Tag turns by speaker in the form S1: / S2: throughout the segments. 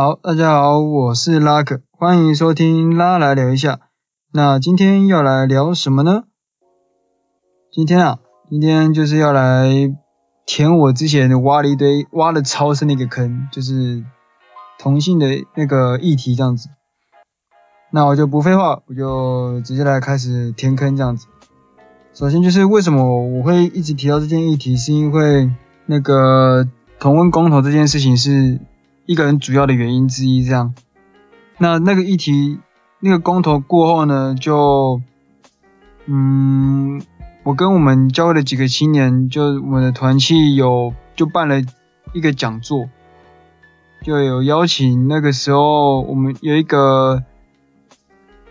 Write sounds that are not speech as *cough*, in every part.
S1: 好，大家好，我是拉克，欢迎收听拉来聊一下。那今天要来聊什么呢？今天啊，今天就是要来填我之前挖了一堆、挖了超深的一个坑，就是同性的那个议题这样子。那我就不废话，我就直接来开始填坑这样子。首先就是为什么我会一直提到这件议题，是因为那个同温公投这件事情是一个很主要的原因之一。这样，那那个议题，那个公投过后呢，就，嗯，我跟我们教会的几个青年，就我们的团契有就办了一个讲座，就有邀请那个时候我们有一个。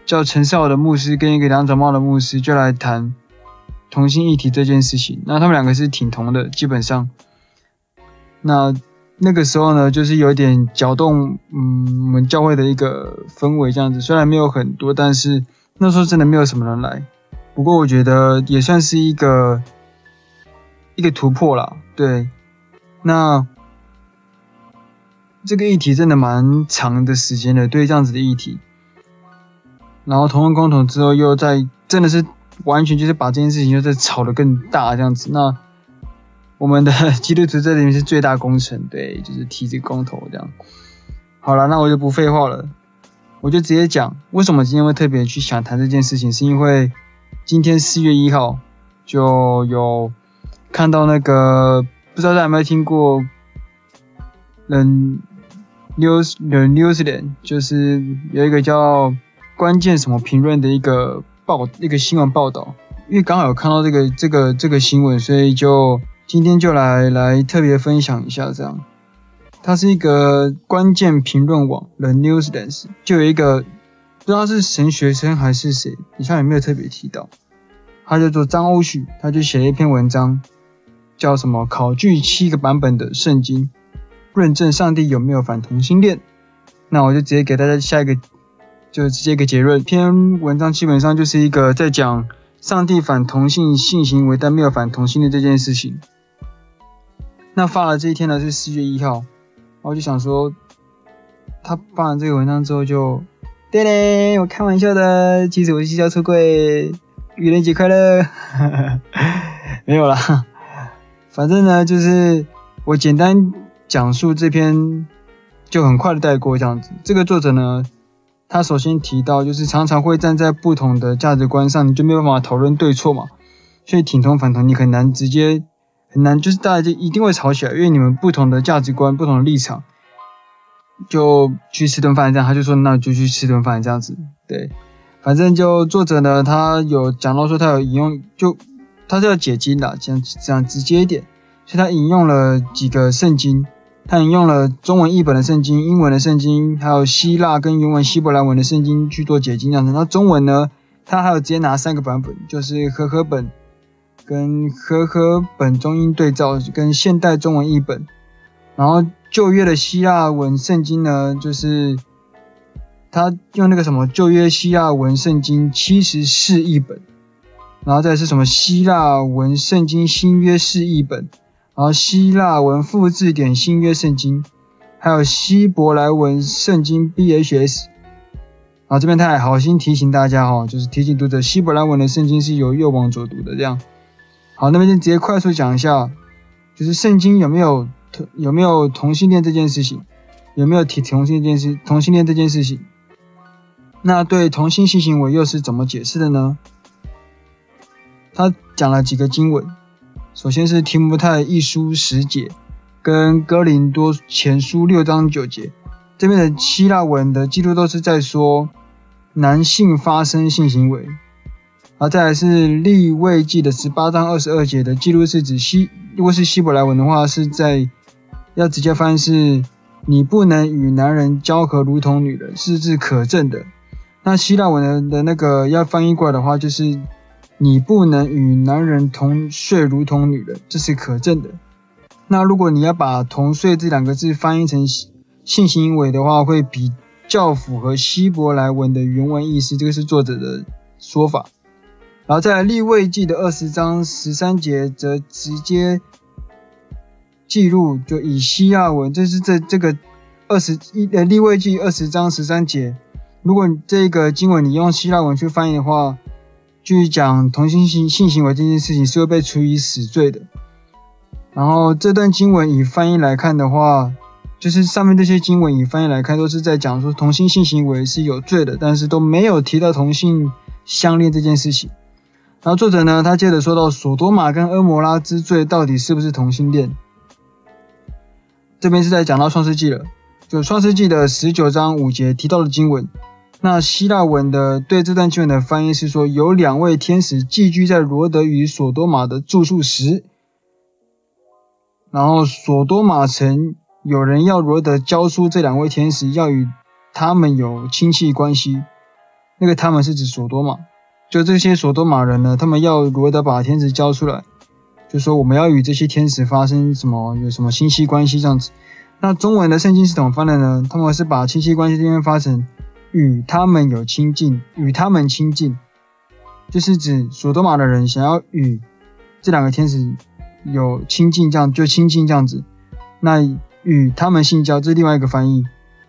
S1: 叫陈少的牧师跟一个梁长茂的牧师就来谈同性议题这件事情。那他们两个是挺同的，基本上。那那个时候呢，就是有点搅动，嗯，我们教会的一个氛围这样子。虽然没有很多，但是那时候真的没有什么人来。不过我觉得也算是一个一个突破啦。对，那这个议题真的蛮长的时间的，对这样子的议题。然后同婚公投之后，又在真的是完全就是把这件事情又在炒得更大这样子。那我们的 *laughs* 基督徒这里面是最大功臣，对，就是提这个公投这样。好了，那我就不废话了，我就直接讲为什么今天会特别去想谈这件事情，是因为今天四月一号就有看到那个不知道大家有没有听过，The News The Newsland，就是有一个叫。关键什么评论的一个报一个新闻报道，因为刚好有看到这个这个这个新闻，所以就今天就来来特别分享一下这样。它是一个关键评论网，The Newsland，就有一个不知道是神学生还是谁，以下有没有特别提到？他叫做张欧旭，他就写了一篇文章，叫什么？考据七个版本的圣经，论证上帝有没有反同性恋？那我就直接给大家下一个。就直接一个结论，篇文章基本上就是一个在讲上帝反同性性行为，但没有反同性恋这件事情。那发了这一天呢是四月一号，我就想说，他发完这个文章之后就，对嘞，我开玩笑的，其实我是要出柜，愚人节快乐，*laughs* 没有啦，反正呢就是我简单讲述这篇，就很快的带过这样子。这个作者呢。他首先提到，就是常常会站在不同的价值观上，你就没有办法讨论对错嘛。所以挺同反同，你很难直接很难，就是大家就一定会吵起来，因为你们不同的价值观、不同的立场，就去吃顿饭这样。他就说，那就去吃顿饭这样子。对，反正就作者呢，他有讲到说他有引用，就他是要解经的，这样这样直接一点，所以他引用了几个圣经。他引用了中文译本的圣经、英文的圣经，还有希腊跟原文希伯来文的圣经去做解经这样子。那中文呢，他还有直接拿三个版本，就是和合本、跟和合本中英对照、跟现代中文译本。然后旧约的希腊文圣经呢，就是他用那个什么旧约希腊文圣经七十四译本，然后再是什么希腊文圣经新约士译本。然后希腊文复制典新约圣经，还有希伯来文圣经 BHS。然后这边他还好心提醒大家哈，就是提醒读者希伯来文的圣经是由右往左读的这样。好，那边就直接快速讲一下，就是圣经有没有同有没有同性恋这件事情，有没有提同性恋这件事同性恋这件事情。那对同性性行为又是怎么解释的呢？他讲了几个经文。首先是提摩太一书十节，跟哥林多前书六章九节，这边的希腊文的记录都是在说男性发生性行为，而再来是利未记的十八章二十二节的记录是指希，如果是希伯来文的话，是在要直接翻译是你不能与男人交合如同女人，是指可证的。那希腊文的的那个要翻译过来的话，就是。你不能与男人同睡，如同女人，这是可证的。那如果你要把“同睡”这两个字翻译成性行为的话，会比较符合希伯来文的原文意思。这个是作者的说法。然后在利未记的二十章十三节，则直接记录，就以希腊文，这是这这个二十一呃利未记二十章十三节，如果这个经文你用希腊文去翻译的话，去讲同性性性行为这件事情是会被处以死罪的。然后这段经文以翻译来看的话，就是上面这些经文以翻译来看，都是在讲说同性性行为是有罪的，但是都没有提到同性相恋这件事情。然后作者呢，他接着说到索多玛跟蛾摩拉之罪到底是不是同性恋？这边是在讲到创世纪了，就创世纪的十九章五节提到的经文。那希腊文的对这段经文的翻译是说，有两位天使寄居在罗德与索多玛的住处时，然后索多玛城。有人要罗德交出这两位天使，要与他们有亲戚关系。那个他们是指索多玛，就这些索多玛人呢，他们要如何的把天使交出来，就说我们要与这些天使发生什么，有什么亲戚关系这样子。那中文的圣经是怎么翻的呢？他们是把亲戚关系这边发成与他们有亲近，与他们亲近，就是指索多玛的人想要与这两个天使有亲近，这样就亲近这样子。那与他们性交，这是另外一个翻译，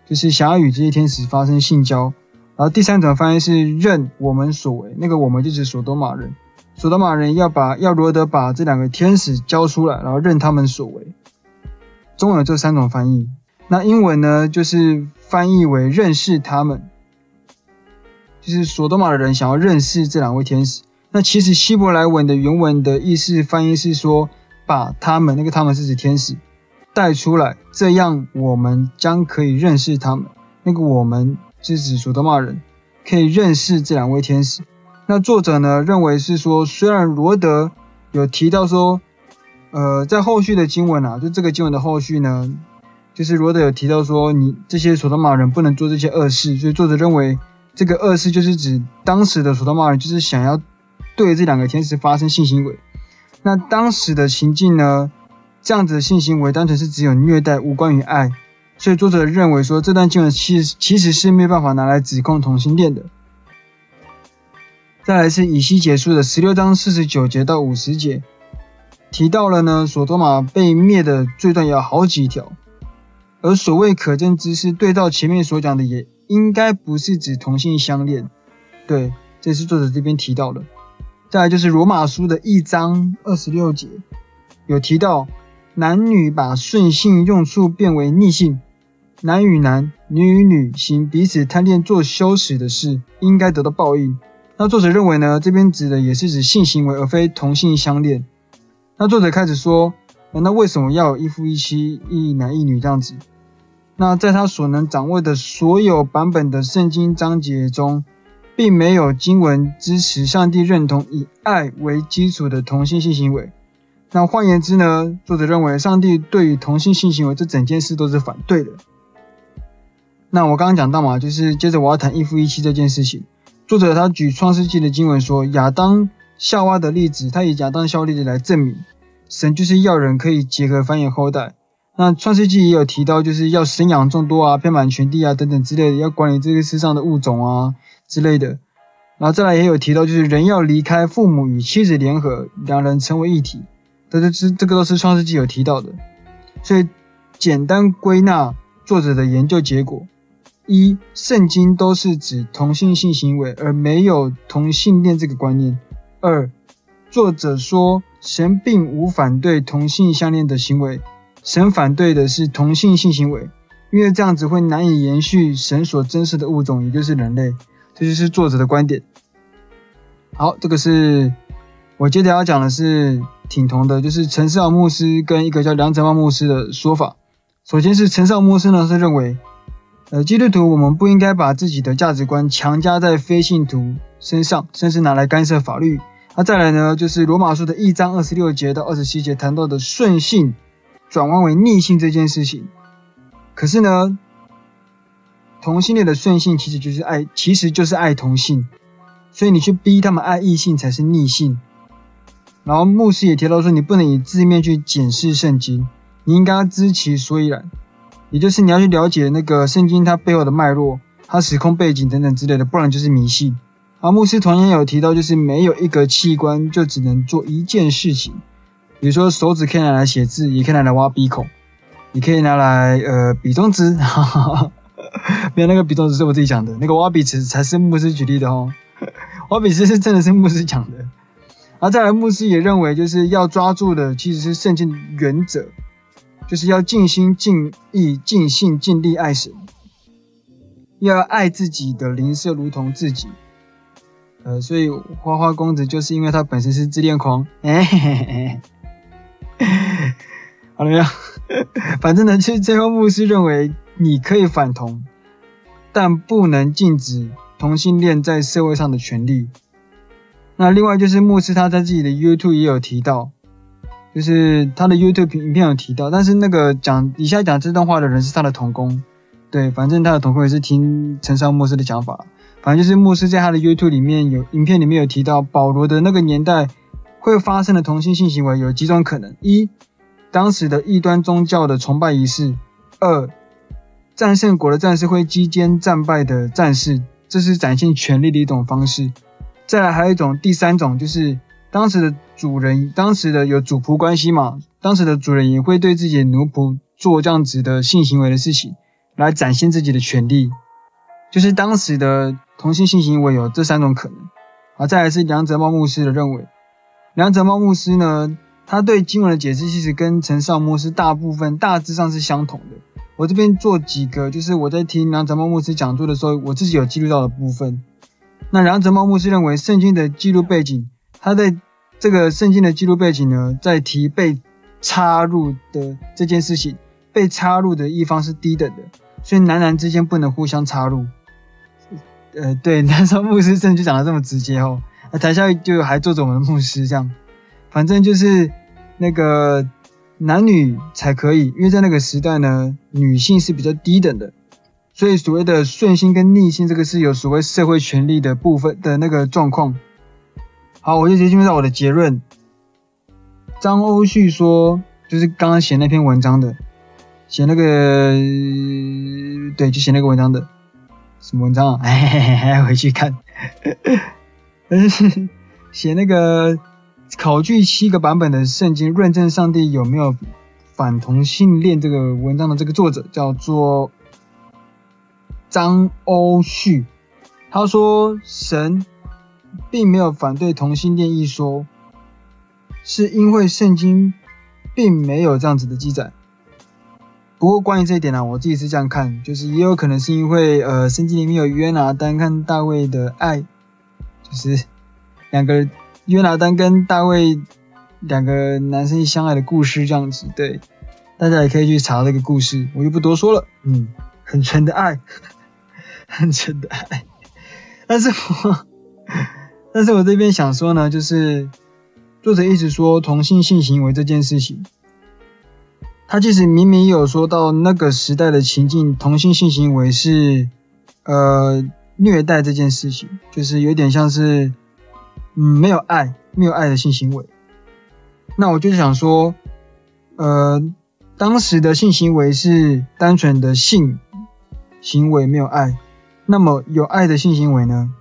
S1: 就是想要与这些天使发生性交。然后第三种翻译是认我们所为，那个我们就是索多玛人，索多玛人要把要罗德把这两个天使交出来，然后认他们所为。中文有这三种翻译，那英文呢就是翻译为认识他们，就是索多玛的人想要认识这两位天使。那其实希伯来文的原文的意思翻译是说把他们，那个他们是指天使。带出来，这样我们将可以认识他们。那个我们是指索多玛人，可以认识这两位天使。那作者呢认为是说，虽然罗德有提到说，呃，在后续的经文啊，就这个经文的后续呢，就是罗德有提到说，你这些索多玛人不能做这些恶事，所以作者认为这个恶事就是指当时的索多玛人就是想要对这两个天使发生性行为。那当时的情境呢？这样子的性行为单纯是只有虐待，无关于爱，所以作者认为说这段经文其实其实是没办法拿来指控同性恋的。再来是以西结束的十六章四十九节到五十节，提到了呢，索多玛被灭的罪段有好几条，而所谓可证之事，对照前面所讲的，也应该不是指同性相恋。对，这是作者这边提到的。再来就是罗马书的一章二十六节，有提到。男女把顺性用处变为逆性，男与男、女与女行彼此贪恋做羞耻的事，应该得到报应。那作者认为呢？这边指的也是指性行为，而非同性相恋。那作者开始说，那为什么要有一夫一妻、一男一女这样子？那在他所能掌握的所有版本的圣经章节中，并没有经文支持上帝认同以爱为基础的同性性行为。那换言之呢，作者认为上帝对于同性性行为这整件事都是反对的。那我刚刚讲到嘛，就是接着我要谈一夫一妻这件事情。作者他举创世纪的经文说，亚当夏娃的例子，他以亚当夏娃例子来证明，神就是要人可以结合繁衍后代。那创世纪也有提到，就是要生养众多啊，遍满全地啊等等之类的，要管理这个世上的物种啊之类的。然后再来也有提到，就是人要离开父母与妻子联合，两人成为一体。这这这这个都是创世纪有提到的，所以简单归纳作者的研究结果：一、圣经都是指同性性行为，而没有同性恋这个观念；二、作者说神并无反对同性相恋的行为，神反对的是同性性行为，因为这样子会难以延续神所珍视的物种，也就是人类。这就是作者的观点。好，这个是。我接着要讲的是挺同的，就是陈思豪牧师跟一个叫梁哲茂牧师的说法。首先是陈思豪牧师呢是认为，呃，基督徒我们不应该把自己的价值观强加在非信徒身上，甚至拿来干涉法律。那再来呢，就是罗马书的一章二十六节到二十七节谈到的顺性转弯为逆性这件事情。可是呢，同性恋的顺性其实就是爱，其实就是爱同性，所以你去逼他们爱异性才是逆性。然后牧师也提到说，你不能以字面去检视圣经，你应该知其所以然，也就是你要去了解那个圣经它背后的脉络、它时空背景等等之类的，不然就是迷信。而牧师同样有提到，就是没有一个器官就只能做一件事情，比如说手指可以拿来写字，也可以拿来挖鼻孔。你可以拿来呃比中指，哈哈哈，没有那个比中指是我自己讲的，那个挖鼻子才是牧师举例的哦，挖鼻子是真的是牧师讲的。然后再来，牧师也认为就是要抓住的其实是圣经原则，就是要尽心尽意尽性尽力爱神，要爱自己的灵舍如同自己。呃，所以花花公子就是因为他本身是自恋狂，哎嘿嘿嘿。好了没有？*laughs* 反正呢，其实最后牧师认为你可以反同，但不能禁止同性恋在社会上的权利。那另外就是牧师他在自己的 YouTube 也有提到，就是他的 YouTube 影片有提到，但是那个讲以下讲这段话的人是他的同工，对，反正他的同工也是听陈绍牧师的讲法，反正就是牧师在他的 YouTube 里面有影片里面有提到保罗的那个年代。会发生的同性性行为有几种可能：一、当时的异端宗教的崇拜仪式；二、战胜国的战士会击肩战败的战士，这是展现权力的一种方式。再来还有一种，第三种就是当时的主人，当时的有主仆关系嘛，当时的主人也会对自己的奴仆做这样子的性行为的事情，来展现自己的权力。就是当时的同性性行为有这三种可能。好，再来是梁泽茂牧师的认为。梁泽茂牧师呢，他对经文的解释其实跟陈绍牧师大部分大致上是相同的。我这边做几个，就是我在听梁泽茂牧师讲座的时候，我自己有记录到的部分。那梁泽茂牧师认为，圣经的记录背景，他在这个圣经的记录背景呢，在提被插入的这件事情，被插入的一方是低等的，所以男男之间不能互相插入。呃，对，梁泽牧师甚至讲得这么直接哦。那台下就还坐着我们的牧师，这样，反正就是那个男女才可以，因为在那个时代呢，女性是比较低等的，所以所谓的顺性跟逆性，这个是有所谓社会权力的部分的那个状况。好，我就直接进入到我的结论。张欧旭说，就是刚刚写那篇文章的，写那个，对，就写那个文章的，什么文章啊？*laughs* 哎，还要回去看。但是写那个考据七个版本的圣经论证上帝有没有反同性恋这个文章的这个作者叫做张欧旭，他说神并没有反对同性恋一说，是因为圣经并没有这样子的记载。不过关于这一点呢、我自己是这样看，就是也有可能是因为呃圣经里面有约拿单跟大卫的爱。就是两个约拿单跟大卫两个男生相爱的故事这样子，对，大家也可以去查这个故事，我就不多说了。嗯，很纯的爱，*laughs* 很纯的爱。但是我，但是我这边想说呢，就是作者一直说同性性行为这件事情，他其实明明有说到那个时代的情境，同性性行为是呃。虐待这件事情，就是有点像是，嗯，没有爱，没有爱的性行为。那我就想说，呃，当时的性行为是单纯的性行为，没有爱。那么有爱的性行为呢？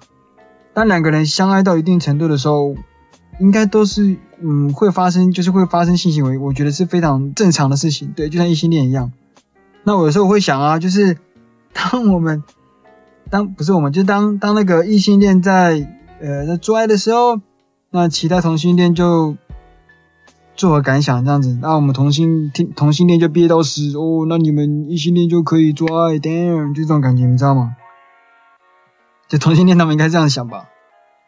S1: 当两个人相爱到一定程度的时候，应该都是，嗯，会发生，就是会发生性行为。我觉得是非常正常的事情，对，就像异性恋一样。那我有时候会想啊，就是当我们。当不是我们就当当那个异性恋在呃在做爱的时候，那其他同性恋就作何感想这样子？那我们同性同同性恋就憋到死哦，那你们异性恋就可以做爱，damn，就这种感觉，你知道吗？就同性恋他们应该这样想吧？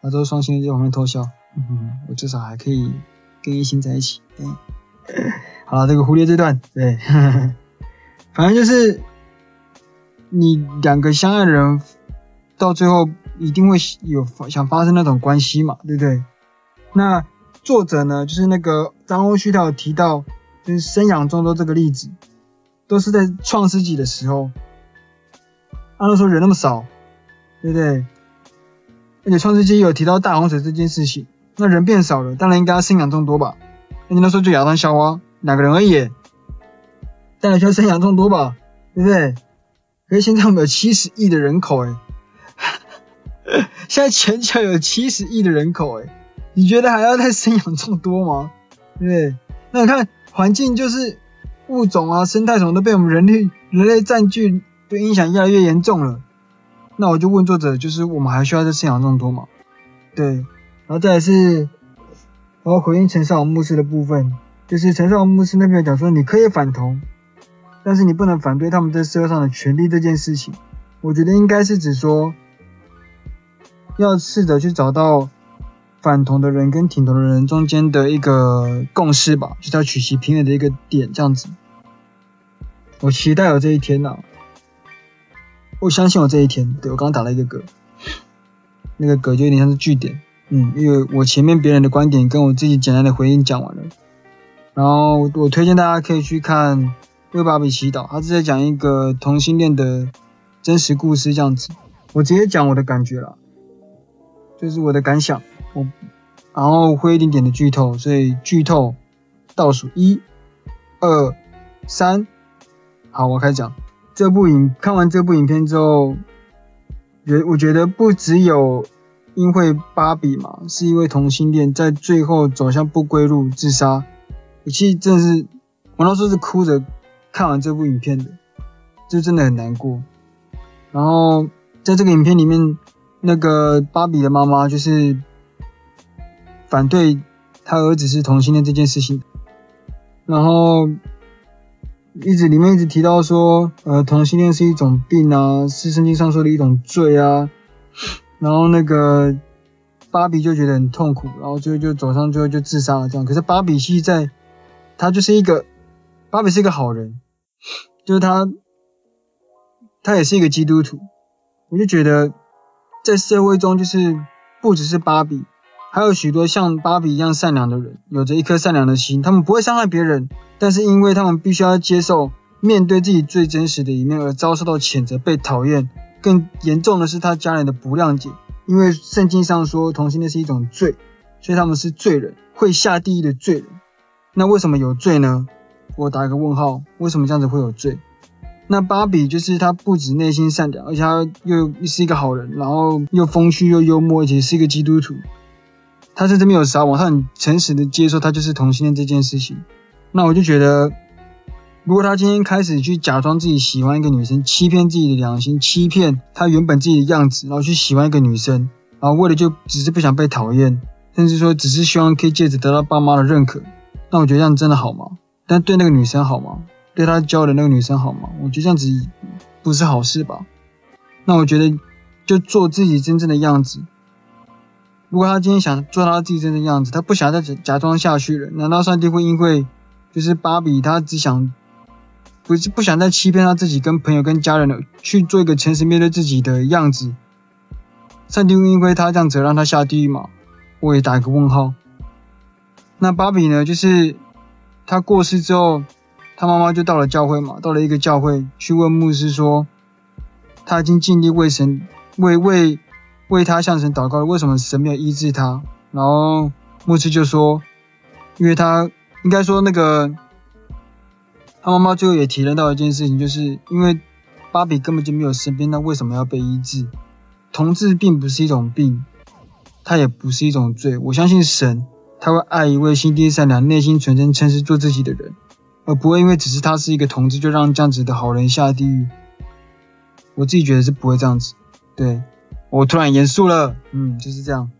S1: 那都是双性恋在旁边偷笑，嗯，我至少还可以跟异性在一起，对。*laughs* 好了，这个忽略这段，对，呵 *laughs* 呵反正就是。你两个相爱的人，到最后一定会有想发生那种关系嘛，对不对？那作者呢，就是那个张欧旭，他有提到，就是生养众多这个例子，都是在创世纪的时候，按照说人那么少，对不对？而且创世纪有提到大洪水这件事情，那人变少了，当然应该要生养众多吧？那你那时候就亚当夏娃两个人而已，当然需要生养众多吧，对不对？可是现在我们有七十亿的人口诶，*laughs* 现在全球有七十亿的人口诶，你觉得还要再生养这么多吗？对不对？那你看环境就是物种啊、生态什么都被我们人类人类占据，对影响越来越严重了。那我就问作者，就是我们还需要再信仰这么多吗？对，然后再来是，然后回应陈少牧师的部分，就是陈少牧师那边讲说，你可以反同，但是你不能反对他们在社会上的权利这件事情。我觉得应该是指说，要试着去找到反同的人跟挺同的人中间的一个共识吧，就是要取其平衡的一个点，这样子。我期待有这一天呐、我相信我这一天，对，我刚刚打了一个嗝，那个嗝就有点像是句点，嗯，因为我前面别人的观点跟我自己简单的回应讲完了，然后我推荐大家可以去看《为芭比祈祷》，他是在讲一个同性恋的真实故事这样子，我直接讲我的感觉了，就是我的感想，我然后会一点点的剧透，所以剧透倒数一、二、三，好，我开始讲。这部影看完这部影片之后，觉我觉得不只有因为芭比嘛，是一位同性恋，在最后走向不归路自杀。我其实真的是，我那时候是哭着看完这部影片的，就真的很难过。然后在这个影片里面，那个芭比的妈妈就是反对她儿子是同性恋这件事情，然后。一直里面一直提到说，呃，同性恋是一种病啊，是圣经上说的一种罪啊。然后那个芭比就觉得很痛苦，然后最后就走上最后就自杀了这样。可是芭比其实在，他就是一个，芭比是一个好人，就是他，他也是一个基督徒。我就觉得在社会中，就是不只是芭比。还有许多像芭比一样善良的人，有着一颗善良的心，他们不会伤害别人，但是因为他们必须要接受面对自己最真实的一面而遭受到谴责、被讨厌。更严重的是他家人的不谅解，因为圣经上说同性恋是一种罪，所以他们是罪人，会下地狱的罪人。那为什么有罪呢？我打一个问号，为什么这样子会有罪？那芭比就是他不止内心善良，而且他又是一个好人，然后又风趣又幽默，而且是一个基督徒。他甚至没有撒谎，他很诚实的接受他就是同性恋这件事情。那我就觉得，如果他今天开始去假装自己喜欢一个女生，欺骗自己的良心，欺骗他原本自己的样子，然后去喜欢一个女生，然后为了就只是不想被讨厌，甚至说只是希望可以借此得到爸妈的认可，那我觉得这样真的好吗？但对那个女生好吗？对他交的那个女生好吗？我觉得这样子不是好事吧？那我觉得就做自己真正的样子。如果他今天想做他自己真的样子，他不想再假假装下去了，难道上帝会因为就是芭比他只想不是不想再欺骗他自己跟朋友跟家人了，去做一个诚实面对自己的样子，上帝会因为他这样子让他下地狱吗？我也打一个问号。那芭比呢？就是他过世之后，他妈妈就到了教会嘛，到了一个教会去问牧师说，他已经尽力为神为为。为他向神祷告，为什么神没有医治他？然后牧师就说，因为他应该说那个他妈妈最后也体认到一件事情，就是因为芭比根本就没有生病，那为什么要被医治？同志并不是一种病，他也不是一种罪。我相信神，他会爱一位心地善良、内心纯真、诚实、做自己的人，而不会因为只是他是一个同志，就让这样子的好人下地狱。我自己觉得是不会这样子，对。我突然严肃了，嗯，就是这样。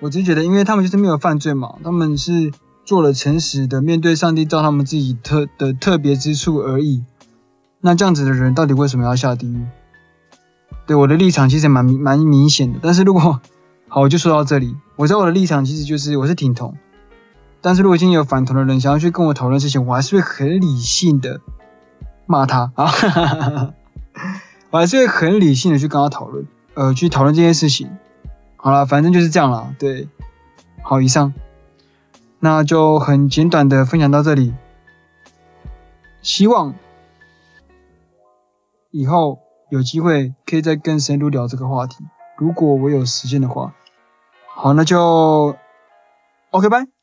S1: 我只是觉得，因为他们就是没有犯罪嘛，他们是做了诚实的面对上帝，照他们自己特的特别之处而已。那这样子的人到底为什么要下地狱？对，我的立场其实蛮蛮明显的。但是如果好，我就说到这里。我知道我的立场其实就是我是挺同，但是如果今天有反同的人想要去跟我讨论事情，我还是会很理性的骂他啊，*laughs* 我还是会很理性的去跟他讨论。呃，去讨论这件事情，好了，反正就是这样了，对，好，以上，那就很简短的分享到这里，希望以后有机会可以再更深入聊这个话题，如果我有时间的话，好，那就，OK，拜。